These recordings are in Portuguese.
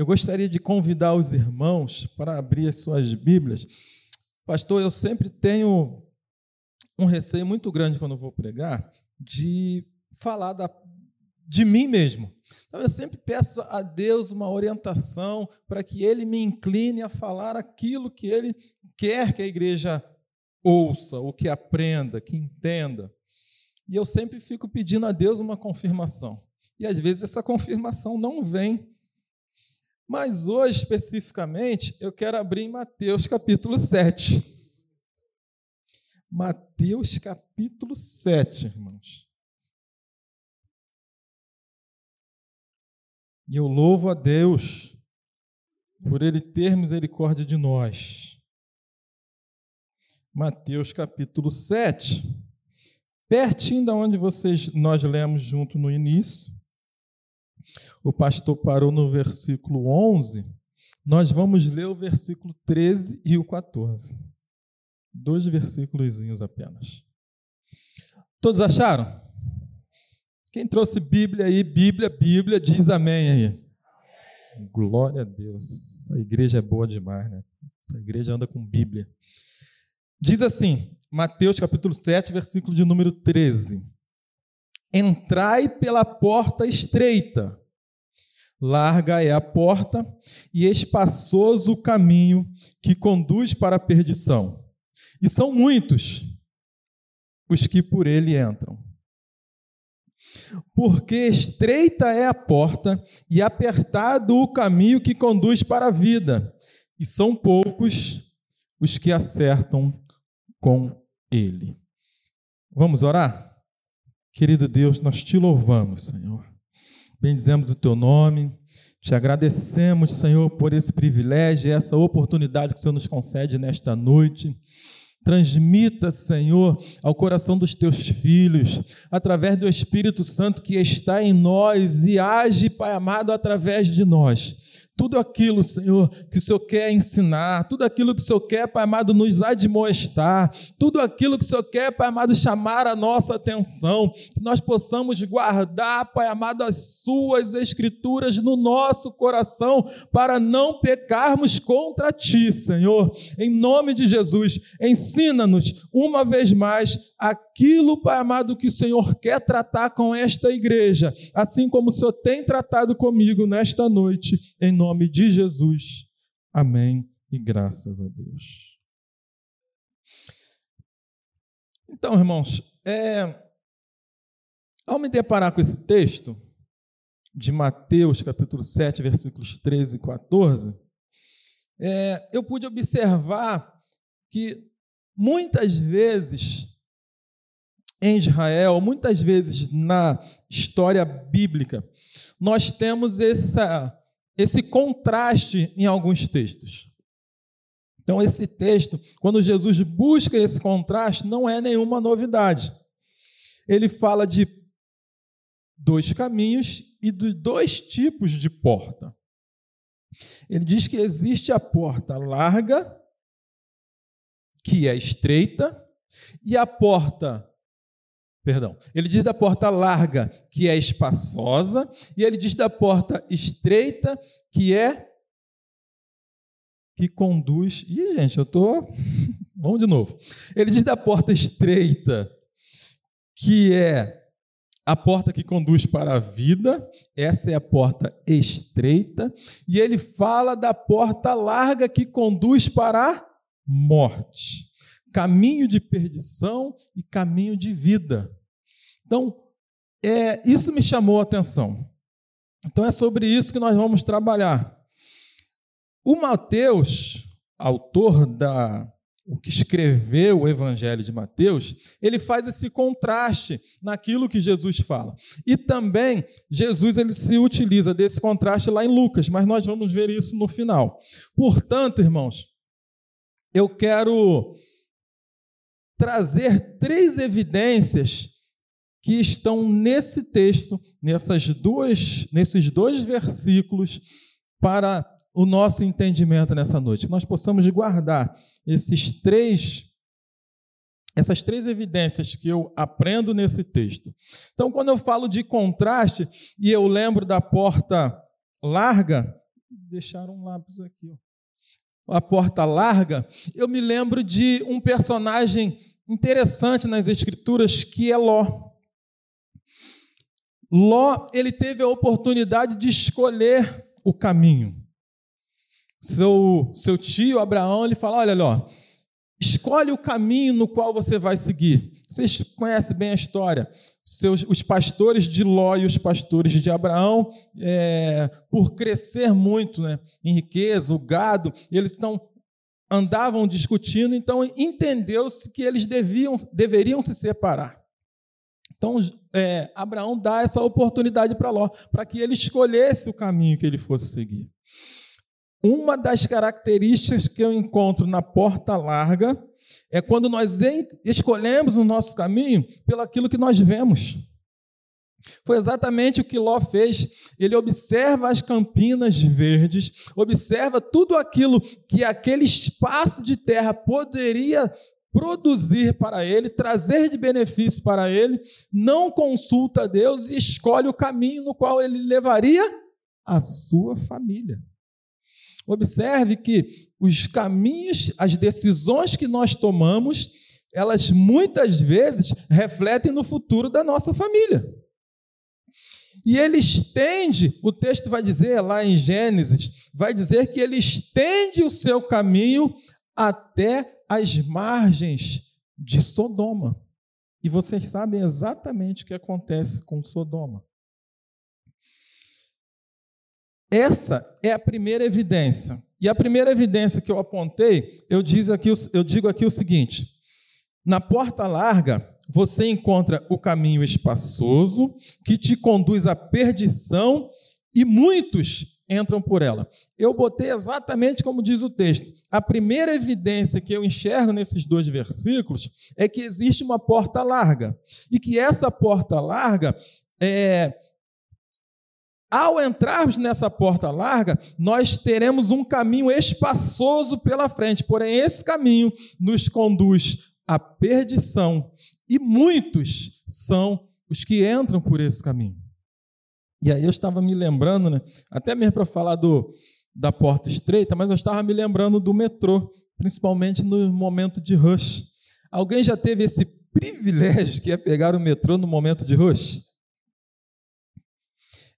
Eu gostaria de convidar os irmãos para abrir as suas Bíblias. Pastor, eu sempre tenho um receio muito grande quando vou pregar de falar da, de mim mesmo. Então eu sempre peço a Deus uma orientação para que Ele me incline a falar aquilo que Ele quer que a igreja ouça, ou que aprenda, que entenda. E eu sempre fico pedindo a Deus uma confirmação. E às vezes essa confirmação não vem. Mas hoje, especificamente, eu quero abrir em Mateus capítulo 7. Mateus capítulo 7, irmãos. E eu louvo a Deus por Ele ter misericórdia de nós. Mateus capítulo 7, pertinho da onde vocês, nós lemos junto no início. O pastor parou no versículo 11. Nós vamos ler o versículo 13 e o 14. Dois versículos apenas. Todos acharam? Quem trouxe Bíblia aí, Bíblia, Bíblia, diz amém aí. Glória a Deus. A igreja é boa demais, né? A igreja anda com Bíblia. Diz assim, Mateus capítulo 7, versículo de número 13. Entrai pela porta estreita. Larga é a porta e espaçoso o caminho que conduz para a perdição. E são muitos os que por ele entram. Porque estreita é a porta e apertado o caminho que conduz para a vida, e são poucos os que acertam com ele. Vamos orar? Querido Deus, nós te louvamos, Senhor. Bendizemos o teu nome, te agradecemos, Senhor, por esse privilégio, essa oportunidade que o Senhor nos concede nesta noite. Transmita, Senhor, ao coração dos teus filhos, através do Espírito Santo que está em nós e age, Pai amado, através de nós tudo aquilo, Senhor, que o Senhor quer ensinar, tudo aquilo que o Senhor quer, Pai amado, nos admoestar, tudo aquilo que o Senhor quer, Pai amado, chamar a nossa atenção, que nós possamos guardar, Pai amado, as Suas Escrituras no nosso coração, para não pecarmos contra Ti, Senhor. Em nome de Jesus, ensina-nos uma vez mais aquilo, Pai amado, que o Senhor quer tratar com esta igreja, assim como o Senhor tem tratado comigo nesta noite, em nome de Jesus. Amém e graças a Deus. Então, irmãos, é, ao me deparar com esse texto, de Mateus, capítulo 7, versículos 13 e 14, é, eu pude observar que muitas vezes em Israel, muitas vezes na história bíblica, nós temos essa, esse contraste em alguns textos. Então, esse texto, quando Jesus busca esse contraste, não é nenhuma novidade. Ele fala de dois caminhos e de dois tipos de porta. Ele diz que existe a porta larga, que é estreita, e a porta Perdão. Ele diz da porta larga, que é espaçosa, e ele diz da porta estreita, que é que conduz. Ih, gente, eu tô Vamos de novo. Ele diz da porta estreita, que é a porta que conduz para a vida, essa é a porta estreita, e ele fala da porta larga que conduz para a morte caminho de perdição e caminho de vida. Então, é, isso me chamou a atenção. Então, é sobre isso que nós vamos trabalhar. O Mateus, autor da o que escreveu o Evangelho de Mateus, ele faz esse contraste naquilo que Jesus fala. E também Jesus ele se utiliza desse contraste lá em Lucas, mas nós vamos ver isso no final. Portanto, irmãos, eu quero trazer três evidências que estão nesse texto, nessas duas, nesses dois versículos, para o nosso entendimento nessa noite. Que nós possamos guardar esses três essas três evidências que eu aprendo nesse texto. Então, quando eu falo de contraste e eu lembro da porta larga, Deixaram um lápis aqui. A porta larga. Eu me lembro de um personagem interessante nas Escrituras que é Ló. Ló, ele teve a oportunidade de escolher o caminho. Seu, seu tio Abraão, ele fala: Olha, Ló, escolhe o caminho no qual você vai seguir. Vocês conhecem bem a história. Seus, os pastores de Ló e os pastores de Abraão, é, por crescer muito né, em riqueza, o gado, eles estão andavam discutindo, então entendeu-se que eles deviam, deveriam se separar. Então, é, Abraão dá essa oportunidade para Ló, para que ele escolhesse o caminho que ele fosse seguir. Uma das características que eu encontro na porta larga é quando nós escolhemos o nosso caminho pelo aquilo que nós vemos. Foi exatamente o que Ló fez. Ele observa as campinas verdes, observa tudo aquilo que aquele espaço de terra poderia produzir para ele, trazer de benefício para ele, não consulta Deus e escolhe o caminho no qual ele levaria a sua família. Observe que os caminhos, as decisões que nós tomamos, elas muitas vezes refletem no futuro da nossa família. E ele estende, o texto vai dizer lá em Gênesis, vai dizer que ele estende o seu caminho até as margens de Sodoma. E vocês sabem exatamente o que acontece com Sodoma. Essa é a primeira evidência. E a primeira evidência que eu apontei, eu, diz aqui, eu digo aqui o seguinte: na porta larga, você encontra o caminho espaçoso que te conduz à perdição e muitos entram por ela. Eu botei exatamente como diz o texto. A primeira evidência que eu enxergo nesses dois versículos é que existe uma porta larga e que essa porta larga é, ao entrarmos nessa porta larga, nós teremos um caminho espaçoso pela frente, porém, esse caminho nos conduz à perdição, e muitos são os que entram por esse caminho. E aí eu estava me lembrando, né, até mesmo para falar do, da porta estreita, mas eu estava me lembrando do metrô, principalmente no momento de rush. Alguém já teve esse privilégio que é pegar o metrô no momento de rush?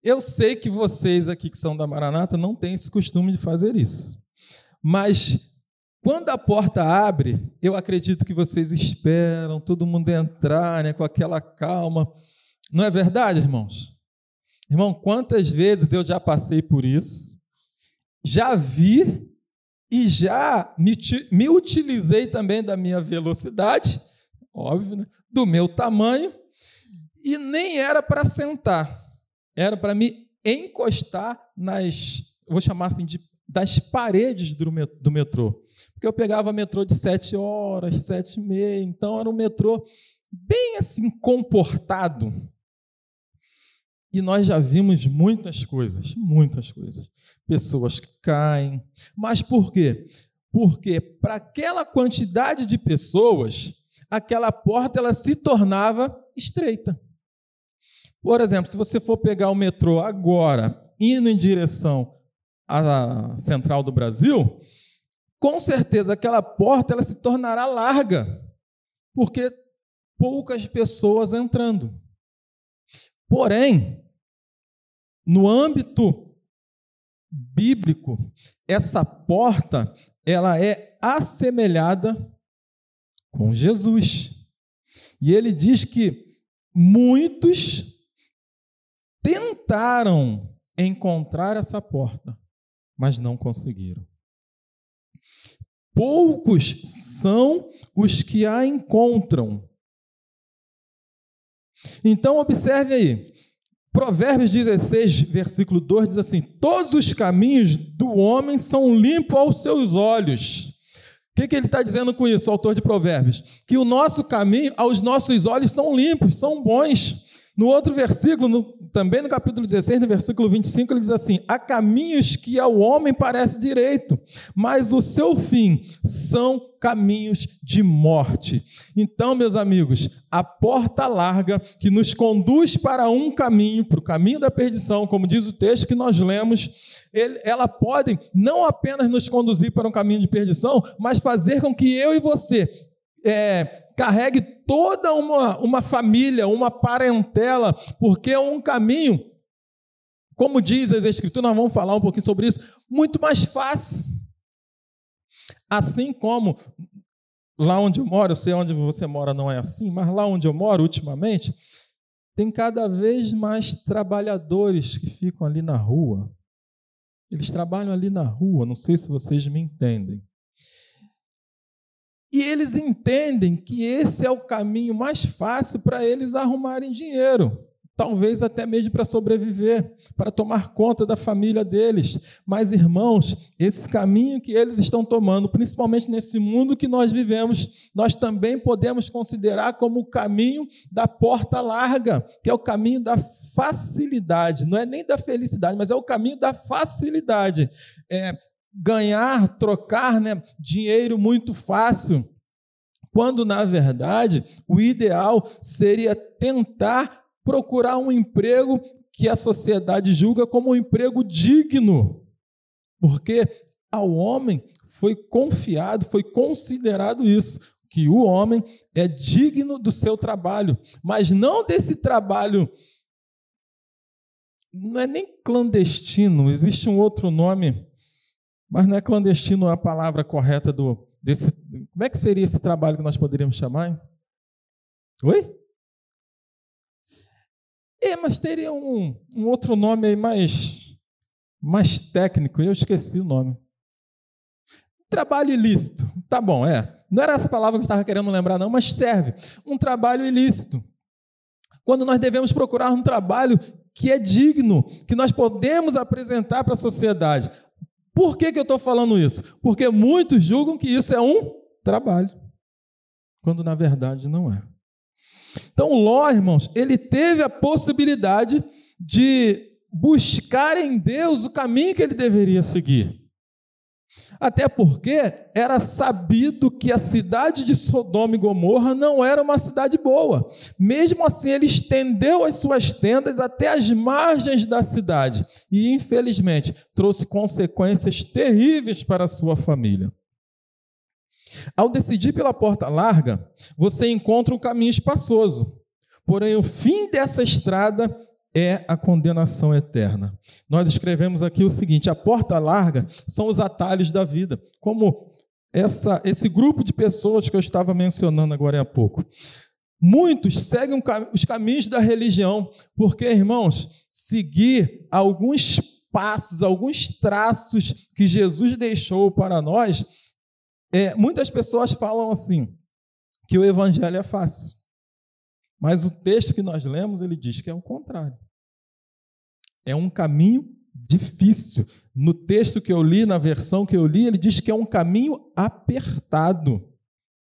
Eu sei que vocês aqui que são da Maranata não têm esse costume de fazer isso. Mas quando a porta abre, eu acredito que vocês esperam todo mundo entrar né, com aquela calma. Não é verdade, irmãos? Irmão, quantas vezes eu já passei por isso, já vi e já me, me utilizei também da minha velocidade, óbvio, né, do meu tamanho, e nem era para sentar era para me encostar nas, vou chamar assim, de, das paredes do metrô. Porque eu pegava metrô de sete horas, sete e meia, então era um metrô bem assim comportado. E nós já vimos muitas coisas, muitas coisas. Pessoas que caem. Mas por quê? Porque para aquela quantidade de pessoas, aquela porta ela se tornava estreita. Por exemplo, se você for pegar o metrô agora, indo em direção à central do Brasil, com certeza aquela porta ela se tornará larga, porque poucas pessoas entrando. Porém, no âmbito bíblico, essa porta ela é assemelhada com Jesus. E ele diz que muitos tentaram encontrar essa porta, mas não conseguiram. Poucos são os que a encontram. Então, observe aí. Provérbios 16, versículo 2 diz assim: Todos os caminhos do homem são limpos aos seus olhos. O que, que ele está dizendo com isso, autor de Provérbios? Que o nosso caminho, aos nossos olhos, são limpos, são bons. No outro versículo, no, também no capítulo 16, no versículo 25, ele diz assim: Há caminhos que ao homem parece direito, mas o seu fim são caminhos de morte. Então, meus amigos, a porta larga que nos conduz para um caminho, para o caminho da perdição, como diz o texto que nós lemos, ela podem não apenas nos conduzir para um caminho de perdição, mas fazer com que eu e você é, carregue toda uma, uma família, uma parentela, porque é um caminho, como diz as Escrituras, nós vamos falar um pouquinho sobre isso, muito mais fácil. Assim como lá onde eu moro, eu sei onde você mora não é assim, mas lá onde eu moro ultimamente, tem cada vez mais trabalhadores que ficam ali na rua. Eles trabalham ali na rua, não sei se vocês me entendem. E eles entendem que esse é o caminho mais fácil para eles arrumarem dinheiro talvez até mesmo para sobreviver, para tomar conta da família deles. Mas, irmãos, esse caminho que eles estão tomando, principalmente nesse mundo que nós vivemos, nós também podemos considerar como o caminho da porta larga, que é o caminho da facilidade, não é nem da felicidade, mas é o caminho da facilidade. É, ganhar, trocar né, dinheiro muito fácil. Quando, na verdade, o ideal seria tentar procurar um emprego que a sociedade julga como um emprego digno, porque ao homem foi confiado, foi considerado isso, que o homem é digno do seu trabalho, mas não desse trabalho. Não é nem clandestino, existe um outro nome, mas não é clandestino a palavra correta do desse. Como é que seria esse trabalho que nós poderíamos chamar? Hein? Oi? É, mas teria um, um outro nome aí mais, mais técnico, eu esqueci o nome. Trabalho ilícito. Tá bom, é. Não era essa palavra que eu estava querendo lembrar, não, mas serve. Um trabalho ilícito. Quando nós devemos procurar um trabalho que é digno, que nós podemos apresentar para a sociedade. Por que, que eu estou falando isso? Porque muitos julgam que isso é um trabalho, quando na verdade não é. Então, Ló, irmãos, ele teve a possibilidade de buscar em Deus o caminho que ele deveria seguir. Até porque era sabido que a cidade de Sodoma e Gomorra não era uma cidade boa. Mesmo assim, ele estendeu as suas tendas até as margens da cidade e, infelizmente, trouxe consequências terríveis para a sua família. Ao decidir pela porta larga, você encontra um caminho espaçoso. Porém, o fim dessa estrada é a condenação eterna. Nós escrevemos aqui o seguinte: a porta larga são os atalhos da vida, como essa, esse grupo de pessoas que eu estava mencionando agora há pouco. Muitos seguem os caminhos da religião, porque, irmãos, seguir alguns passos, alguns traços que Jesus deixou para nós é, muitas pessoas falam assim, que o evangelho é fácil. Mas o texto que nós lemos, ele diz que é o contrário. É um caminho difícil. No texto que eu li, na versão que eu li, ele diz que é um caminho apertado.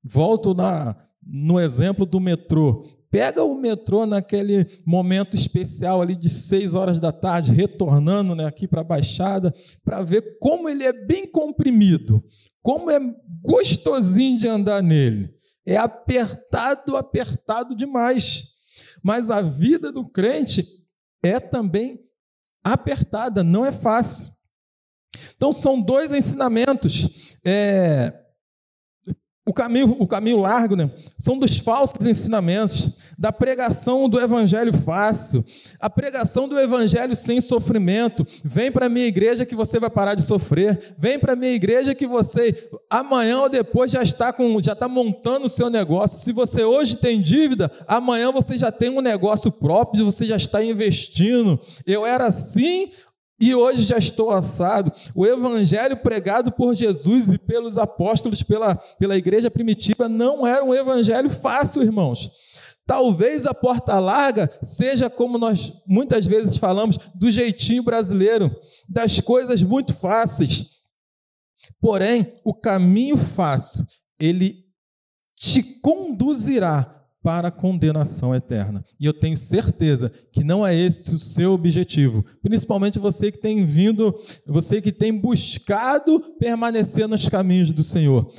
Volto na, no exemplo do metrô. Pega o metrô naquele momento especial ali de seis horas da tarde, retornando né, aqui para a Baixada, para ver como ele é bem comprimido, como é gostosinho de andar nele. É apertado, apertado demais. Mas a vida do crente é também apertada, não é fácil. Então, são dois ensinamentos. É, o caminho, o caminho largo né, são dos falsos ensinamentos, da pregação do evangelho fácil, a pregação do evangelho sem sofrimento. Vem para a minha igreja que você vai parar de sofrer. Vem para a minha igreja que você amanhã ou depois já está com, já está montando o seu negócio. Se você hoje tem dívida, amanhã você já tem um negócio próprio, você já está investindo. Eu era assim, e hoje já estou assado. O evangelho pregado por Jesus e pelos apóstolos, pela, pela igreja primitiva, não era um evangelho fácil, irmãos. Talvez a porta larga seja como nós muitas vezes falamos, do jeitinho brasileiro, das coisas muito fáceis. Porém, o caminho fácil, ele te conduzirá para a condenação eterna. E eu tenho certeza que não é esse o seu objetivo. Principalmente você que tem vindo, você que tem buscado permanecer nos caminhos do Senhor.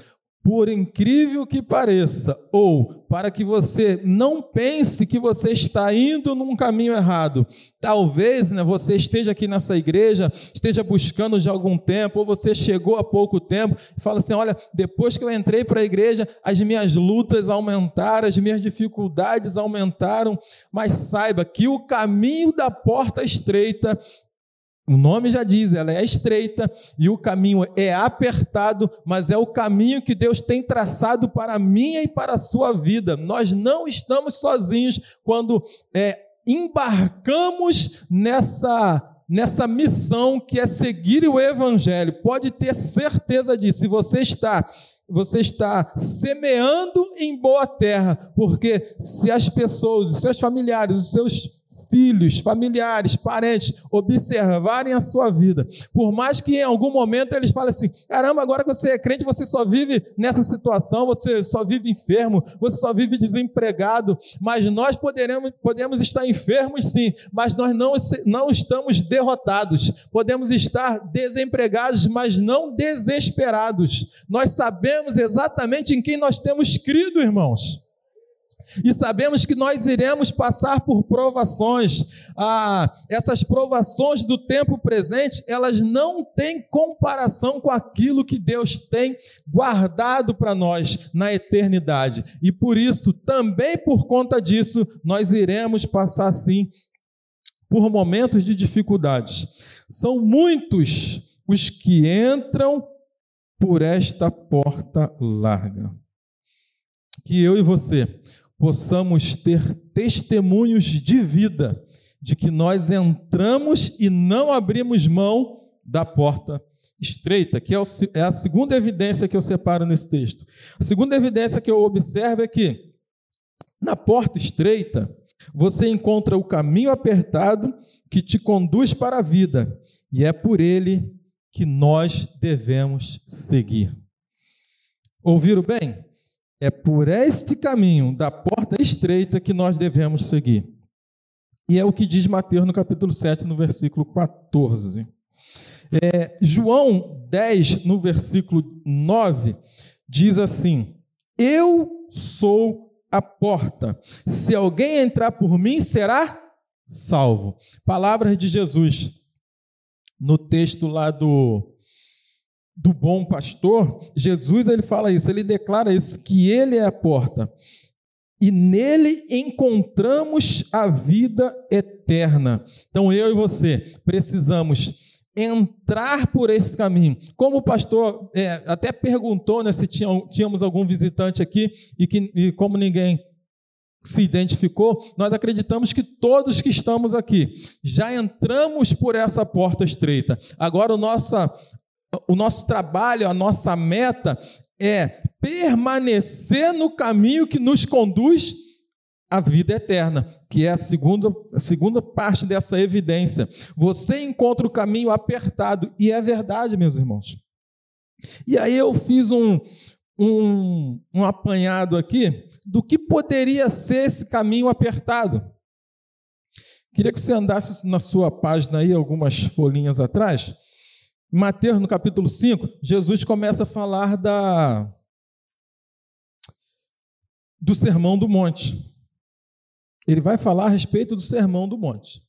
Por incrível que pareça, ou para que você não pense que você está indo num caminho errado. Talvez né, você esteja aqui nessa igreja, esteja buscando já algum tempo, ou você chegou há pouco tempo e fala assim: olha, depois que eu entrei para a igreja, as minhas lutas aumentaram, as minhas dificuldades aumentaram, mas saiba que o caminho da porta estreita o nome já diz, ela é estreita e o caminho é apertado, mas é o caminho que Deus tem traçado para a minha e para a sua vida. Nós não estamos sozinhos quando é, embarcamos nessa nessa missão que é seguir o evangelho. Pode ter certeza disso. Se você está você está semeando em boa terra, porque se as pessoas, os seus familiares, os seus filhos, familiares, parentes observarem a sua vida, por mais que em algum momento eles falem assim: caramba, agora que você é crente, você só vive nessa situação, você só vive enfermo, você só vive desempregado, mas nós poderemos, podemos estar enfermos sim, mas nós não, não estamos derrotados, podemos estar desempregados, mas não desesperados. Nós sabemos exatamente em quem nós temos crido, irmãos e sabemos que nós iremos passar por provações. Ah, essas provações do tempo presente, elas não têm comparação com aquilo que Deus tem guardado para nós na eternidade. E por isso, também por conta disso, nós iremos passar sim por momentos de dificuldades. São muitos os que entram por esta porta larga. Que eu e você possamos ter testemunhos de vida de que nós entramos e não abrimos mão da porta estreita, que é, é a segunda evidência que eu separo nesse texto. A segunda evidência que eu observo é que na porta estreita você encontra o caminho apertado que te conduz para a vida, e é por ele que nós devemos seguir. Ouviram bem? É por este caminho da porta estreita que nós devemos seguir. E é o que diz Mateus no capítulo 7, no versículo 14. É, João 10, no versículo 9, diz assim: Eu sou a porta. Se alguém entrar por mim, será salvo. Palavras de Jesus. No texto lá do do bom pastor, Jesus ele fala isso, ele declara isso, que ele é a porta. E nele encontramos a vida eterna. Então eu e você precisamos entrar por esse caminho. Como o pastor é, até perguntou né, se tinha, tínhamos algum visitante aqui e, que, e como ninguém se identificou, nós acreditamos que todos que estamos aqui já entramos por essa porta estreita. Agora, o nossa, o nosso trabalho, a nossa meta é permanecer no caminho que nos conduz à vida eterna, que é a segunda, a segunda parte dessa evidência. Você encontra o caminho apertado, e é verdade, meus irmãos. E aí eu fiz um, um, um apanhado aqui do que poderia ser esse caminho apertado. Queria que você andasse na sua página aí, algumas folhinhas atrás. Mateus, no capítulo 5, Jesus começa a falar da do Sermão do Monte. Ele vai falar a respeito do Sermão do Monte.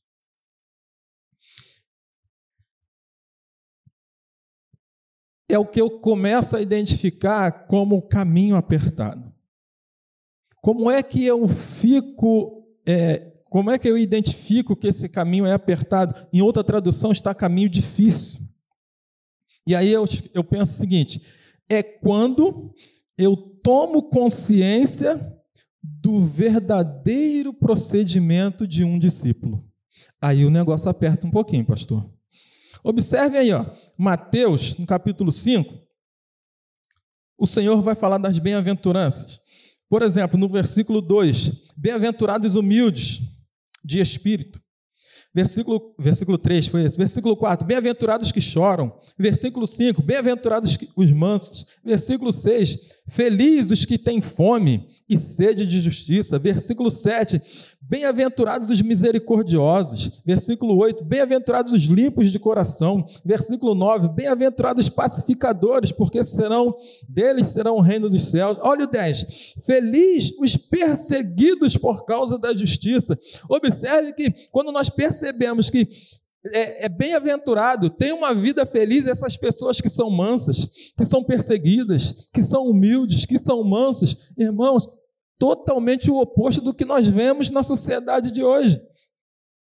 É o que eu começo a identificar como o caminho apertado. Como é que eu fico, é, como é que eu identifico que esse caminho é apertado? Em outra tradução está caminho difícil. E aí eu, eu penso o seguinte: é quando eu tomo consciência do verdadeiro procedimento de um discípulo. Aí o negócio aperta um pouquinho, pastor. Observem aí, ó, Mateus, no capítulo 5, o Senhor vai falar das bem-aventuranças. Por exemplo, no versículo 2: Bem-aventurados humildes de espírito, Versículo, versículo 3 foi esse. Versículo 4, bem-aventurados que choram. Versículo 5, bem-aventurados os mansos. Versículo 6, Feliz os que têm fome e sede de justiça. Versículo 7. Bem-aventurados os misericordiosos. Versículo 8. Bem-aventurados os limpos de coração. Versículo 9. Bem-aventurados os pacificadores, porque serão deles serão o reino dos céus. Olha o 10. Feliz os perseguidos por causa da justiça. Observe que quando nós percebemos que é, é bem-aventurado, tem uma vida feliz essas pessoas que são mansas, que são perseguidas, que são humildes, que são mansos. Irmãos, totalmente o oposto do que nós vemos na sociedade de hoje.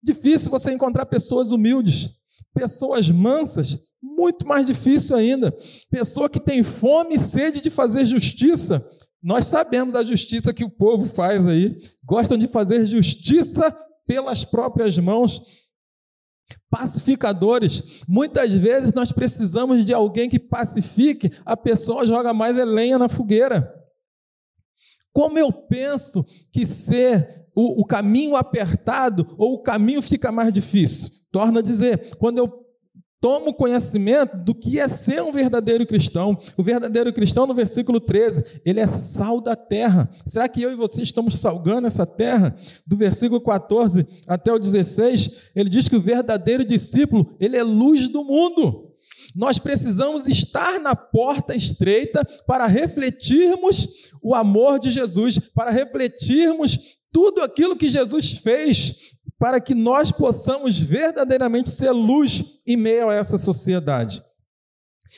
Difícil você encontrar pessoas humildes, pessoas mansas, muito mais difícil ainda. Pessoa que tem fome e sede de fazer justiça. Nós sabemos a justiça que o povo faz aí. Gostam de fazer justiça pelas próprias mãos pacificadores. Muitas vezes nós precisamos de alguém que pacifique, a pessoa joga mais lenha na fogueira. Como eu penso que ser o, o caminho apertado ou o caminho fica mais difícil? Torna a dizer, quando eu Toma o conhecimento do que é ser um verdadeiro cristão. O verdadeiro cristão, no versículo 13, ele é sal da terra. Será que eu e você estamos salgando essa terra? Do versículo 14 até o 16, ele diz que o verdadeiro discípulo, ele é luz do mundo. Nós precisamos estar na porta estreita para refletirmos o amor de Jesus, para refletirmos tudo aquilo que Jesus fez para que nós possamos verdadeiramente ser luz em meio a essa sociedade.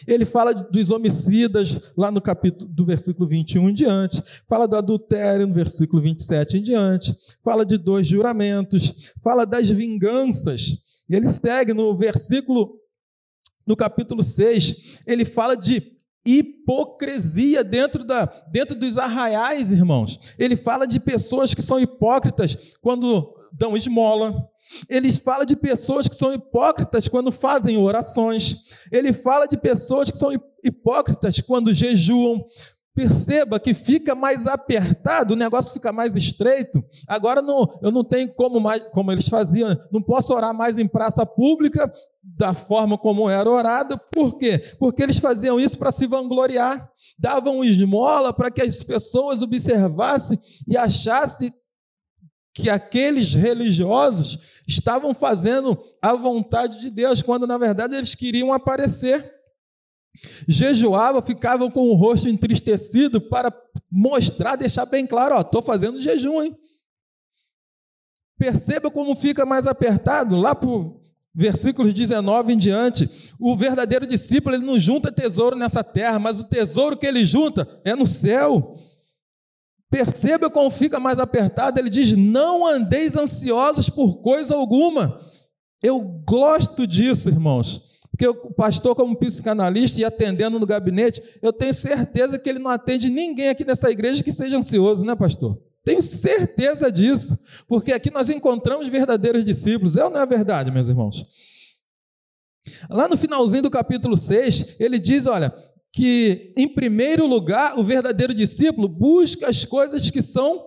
Ele fala dos homicidas lá no capítulo do versículo 21 em diante, fala do adultério no versículo 27 em diante, fala de dois juramentos, fala das vinganças. E ele segue no versículo no capítulo 6, ele fala de hipocrisia dentro, da, dentro dos arraiais, irmãos. Ele fala de pessoas que são hipócritas quando dão esmola. Ele fala de pessoas que são hipócritas quando fazem orações. Ele fala de pessoas que são hipócritas quando jejuam. Perceba que fica mais apertado, o negócio fica mais estreito. Agora não, eu não tenho como mais, como eles faziam, não posso orar mais em praça pública da forma como era orado. Por quê? Porque eles faziam isso para se vangloriar, davam esmola para que as pessoas observassem e achassem que aqueles religiosos estavam fazendo a vontade de Deus, quando na verdade eles queriam aparecer. Jejuavam, ficavam com o rosto entristecido para mostrar, deixar bem claro: estou fazendo jejum, hein? Perceba como fica mais apertado, lá para versículos 19 em diante. O verdadeiro discípulo ele não junta tesouro nessa terra, mas o tesouro que ele junta é no céu. Perceba como fica mais apertado, ele diz: Não andeis ansiosos por coisa alguma. Eu gosto disso, irmãos, porque o pastor, como psicanalista e atendendo no gabinete, eu tenho certeza que ele não atende ninguém aqui nessa igreja que seja ansioso, né, pastor? Tenho certeza disso, porque aqui nós encontramos verdadeiros discípulos, é ou não é verdade, meus irmãos? Lá no finalzinho do capítulo 6, ele diz: Olha, que, em primeiro lugar, o verdadeiro discípulo busca as coisas que são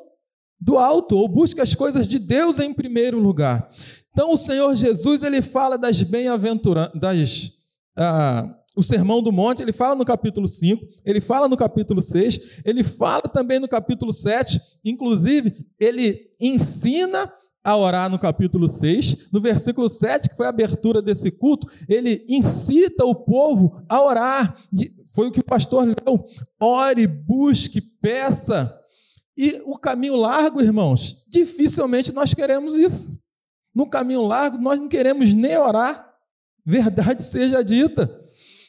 do alto, ou busca as coisas de Deus em primeiro lugar. Então, o Senhor Jesus, ele fala das bem-aventuranças, ah, o Sermão do Monte, ele fala no capítulo 5, ele fala no capítulo 6, ele fala também no capítulo 7, inclusive, ele ensina a orar no capítulo 6, no versículo 7, que foi a abertura desse culto, ele incita o povo a orar. E foi o que o pastor leu. Ore, busque, peça. E o caminho largo, irmãos, dificilmente nós queremos isso. No caminho largo, nós não queremos nem orar. Verdade seja dita.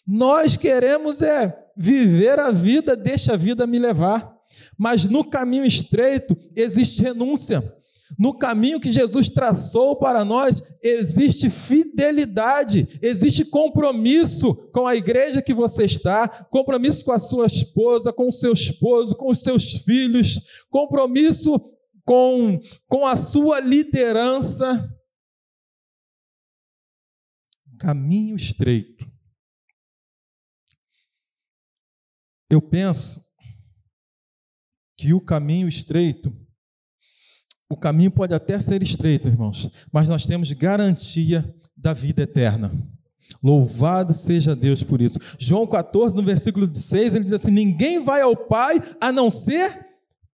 Nós queremos é viver a vida, deixa a vida me levar. Mas no caminho estreito existe renúncia. No caminho que Jesus traçou para nós, existe fidelidade, existe compromisso com a igreja que você está, compromisso com a sua esposa, com o seu esposo, com os seus filhos, compromisso com, com a sua liderança. Caminho estreito. Eu penso que o caminho estreito o caminho pode até ser estreito, irmãos, mas nós temos garantia da vida eterna. Louvado seja Deus por isso. João 14, no versículo 6, ele diz assim: Ninguém vai ao Pai a não ser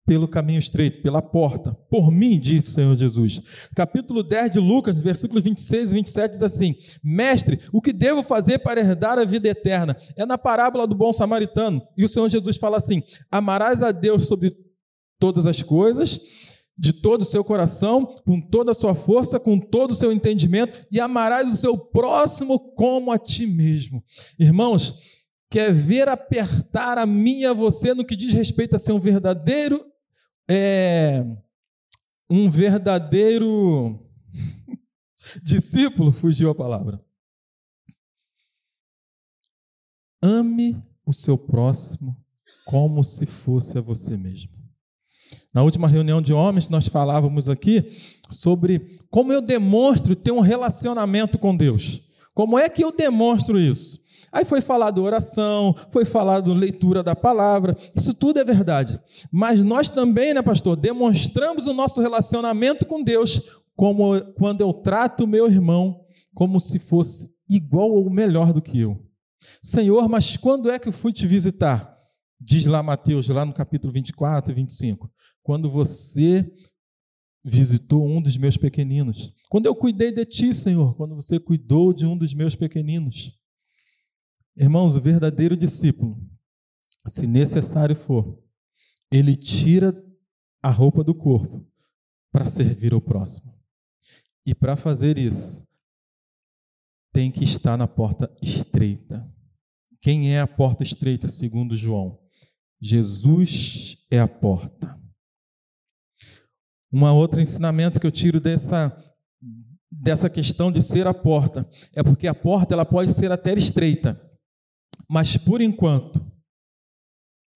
pelo caminho estreito, pela porta. Por mim, diz o Senhor Jesus. Capítulo 10 de Lucas, versículos 26 e 27 diz assim: Mestre, o que devo fazer para herdar a vida eterna? É na parábola do bom samaritano. E o Senhor Jesus fala assim: Amarás a Deus sobre todas as coisas, de todo o seu coração, com toda a sua força, com todo o seu entendimento, e amarás o seu próximo como a ti mesmo. Irmãos, quer ver apertar a mim e a você no que diz respeito a ser um verdadeiro é, um verdadeiro discípulo, fugiu a palavra. Ame o seu próximo como se fosse a você mesmo. Na última reunião de homens, nós falávamos aqui sobre como eu demonstro ter um relacionamento com Deus. Como é que eu demonstro isso? Aí foi falado oração, foi falado leitura da palavra, isso tudo é verdade. Mas nós também, né, pastor, demonstramos o nosso relacionamento com Deus como quando eu trato o meu irmão como se fosse igual ou melhor do que eu. Senhor, mas quando é que eu fui te visitar? Diz lá Mateus, lá no capítulo 24 e 25. Quando você visitou um dos meus pequeninos. Quando eu cuidei de ti, Senhor, quando você cuidou de um dos meus pequeninos. Irmãos, o verdadeiro discípulo, se necessário for, ele tira a roupa do corpo para servir ao próximo. E para fazer isso, tem que estar na porta estreita. Quem é a porta estreita, segundo João? Jesus é a porta. Um outro ensinamento que eu tiro dessa, dessa questão de ser a porta é porque a porta ela pode ser até estreita, mas por enquanto,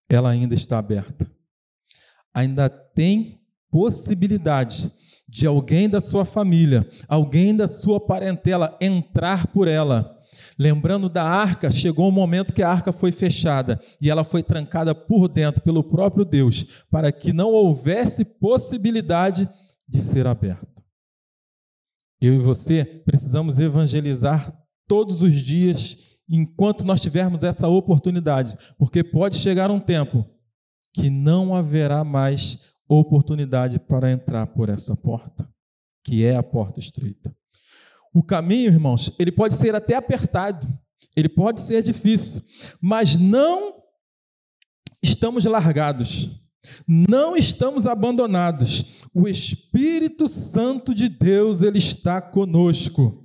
ela ainda está aberta. Ainda tem possibilidade de alguém da sua família, alguém da sua parentela entrar por ela. Lembrando da arca, chegou o um momento que a arca foi fechada e ela foi trancada por dentro pelo próprio Deus, para que não houvesse possibilidade de ser aberta. Eu e você precisamos evangelizar todos os dias enquanto nós tivermos essa oportunidade, porque pode chegar um tempo que não haverá mais oportunidade para entrar por essa porta, que é a porta estreita. O caminho, irmãos, ele pode ser até apertado, ele pode ser difícil, mas não estamos largados, não estamos abandonados. O Espírito Santo de Deus, ele está conosco.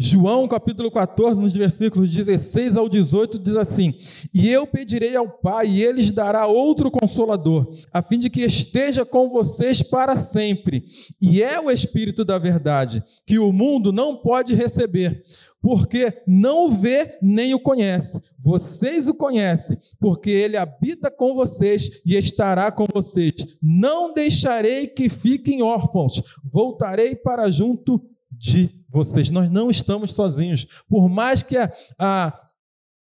João capítulo 14, nos versículos 16 ao 18, diz assim: E eu pedirei ao Pai, e ele lhes dará outro consolador, a fim de que esteja com vocês para sempre. E é o Espírito da verdade, que o mundo não pode receber, porque não o vê nem o conhece. Vocês o conhecem, porque ele habita com vocês e estará com vocês. Não deixarei que fiquem órfãos, voltarei para junto vocês. Nós não estamos sozinhos. Por mais que a, a,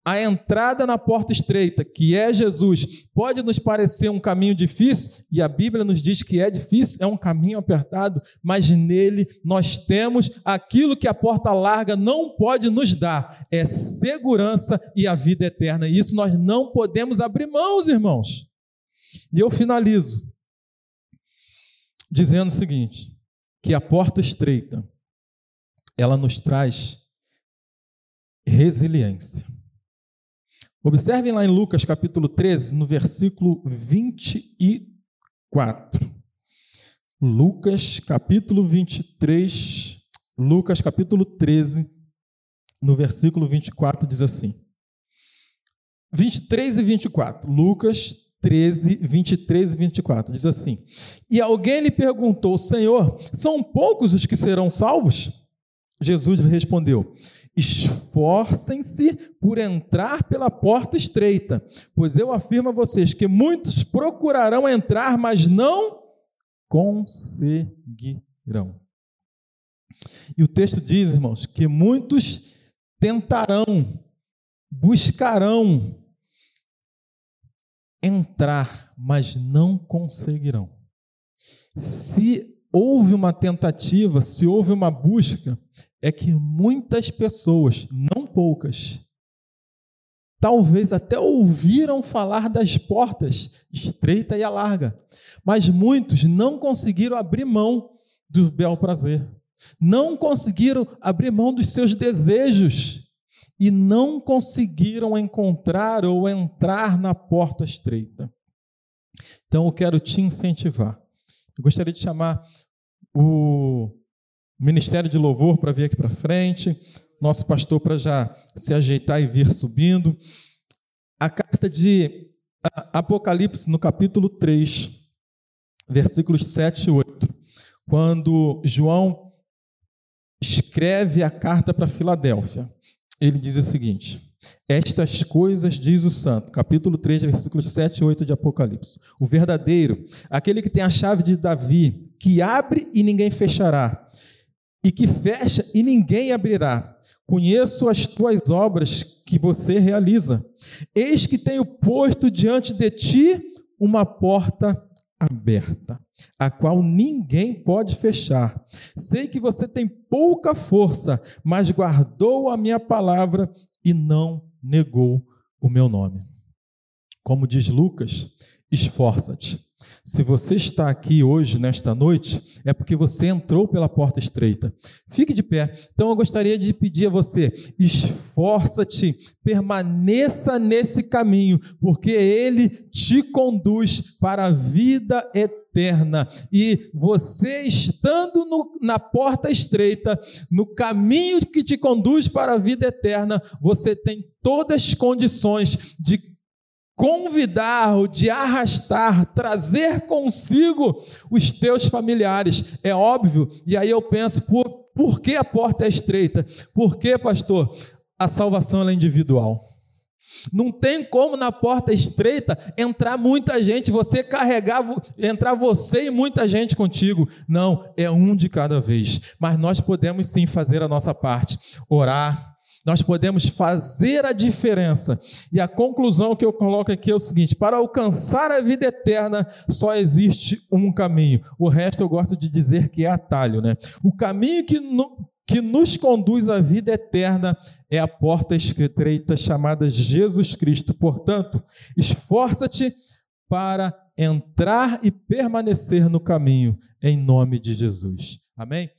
a entrada na porta estreita, que é Jesus, pode nos parecer um caminho difícil, e a Bíblia nos diz que é difícil, é um caminho apertado, mas nele nós temos aquilo que a porta larga não pode nos dar: é segurança e a vida eterna. E isso nós não podemos abrir mãos, irmãos. E eu finalizo dizendo o seguinte: que a porta estreita ela nos traz resiliência. Observem lá em Lucas capítulo 13, no versículo 24. Lucas capítulo 23, Lucas capítulo 13, no versículo 24 diz assim: 23 e 24. Lucas 13, 23 e 24 diz assim: E alguém lhe perguntou, Senhor, são poucos os que serão salvos? Jesus respondeu: Esforcem-se por entrar pela porta estreita, pois eu afirmo a vocês que muitos procurarão entrar, mas não conseguirão. E o texto diz, irmãos, que muitos tentarão, buscarão entrar, mas não conseguirão. Se houve uma tentativa, se houve uma busca, é que muitas pessoas, não poucas, talvez até ouviram falar das portas estreita e a larga, mas muitos não conseguiram abrir mão do bel prazer, não conseguiram abrir mão dos seus desejos e não conseguiram encontrar ou entrar na porta estreita. Então eu quero te incentivar. Eu gostaria de chamar o Ministério de Louvor para vir aqui para frente nosso pastor para já se ajeitar e vir subindo. A carta de Apocalipse, no capítulo 3, versículos 7 e 8, quando João escreve a carta para Filadélfia, ele diz o seguinte: Estas coisas diz o santo, capítulo 3, versículos 7 e 8 de Apocalipse. O verdadeiro, aquele que tem a chave de Davi, que abre e ninguém fechará, e que fecha e ninguém abrirá. Conheço as tuas obras que você realiza. Eis que tenho posto diante de ti uma porta aberta, a qual ninguém pode fechar. Sei que você tem pouca força, mas guardou a minha palavra e não negou o meu nome. Como diz Lucas, esforça-te se você está aqui hoje, nesta noite, é porque você entrou pela porta estreita. Fique de pé. Então eu gostaria de pedir a você: esforça-te, permaneça nesse caminho, porque ele te conduz para a vida eterna. E você estando no, na porta estreita, no caminho que te conduz para a vida eterna, você tem todas as condições de convidar, de arrastar, trazer consigo os teus familiares. É óbvio, e aí eu penso, por, por que a porta é estreita? Por que, pastor? A salvação é individual. Não tem como na porta estreita entrar muita gente, você carregar, entrar você e muita gente contigo. Não, é um de cada vez. Mas nós podemos sim fazer a nossa parte, orar, nós podemos fazer a diferença. E a conclusão que eu coloco aqui é o seguinte: para alcançar a vida eterna, só existe um caminho. O resto eu gosto de dizer que é atalho, né? O caminho que, no, que nos conduz à vida eterna é a porta estreita chamada Jesus Cristo. Portanto, esforça-te para entrar e permanecer no caminho, em nome de Jesus. Amém?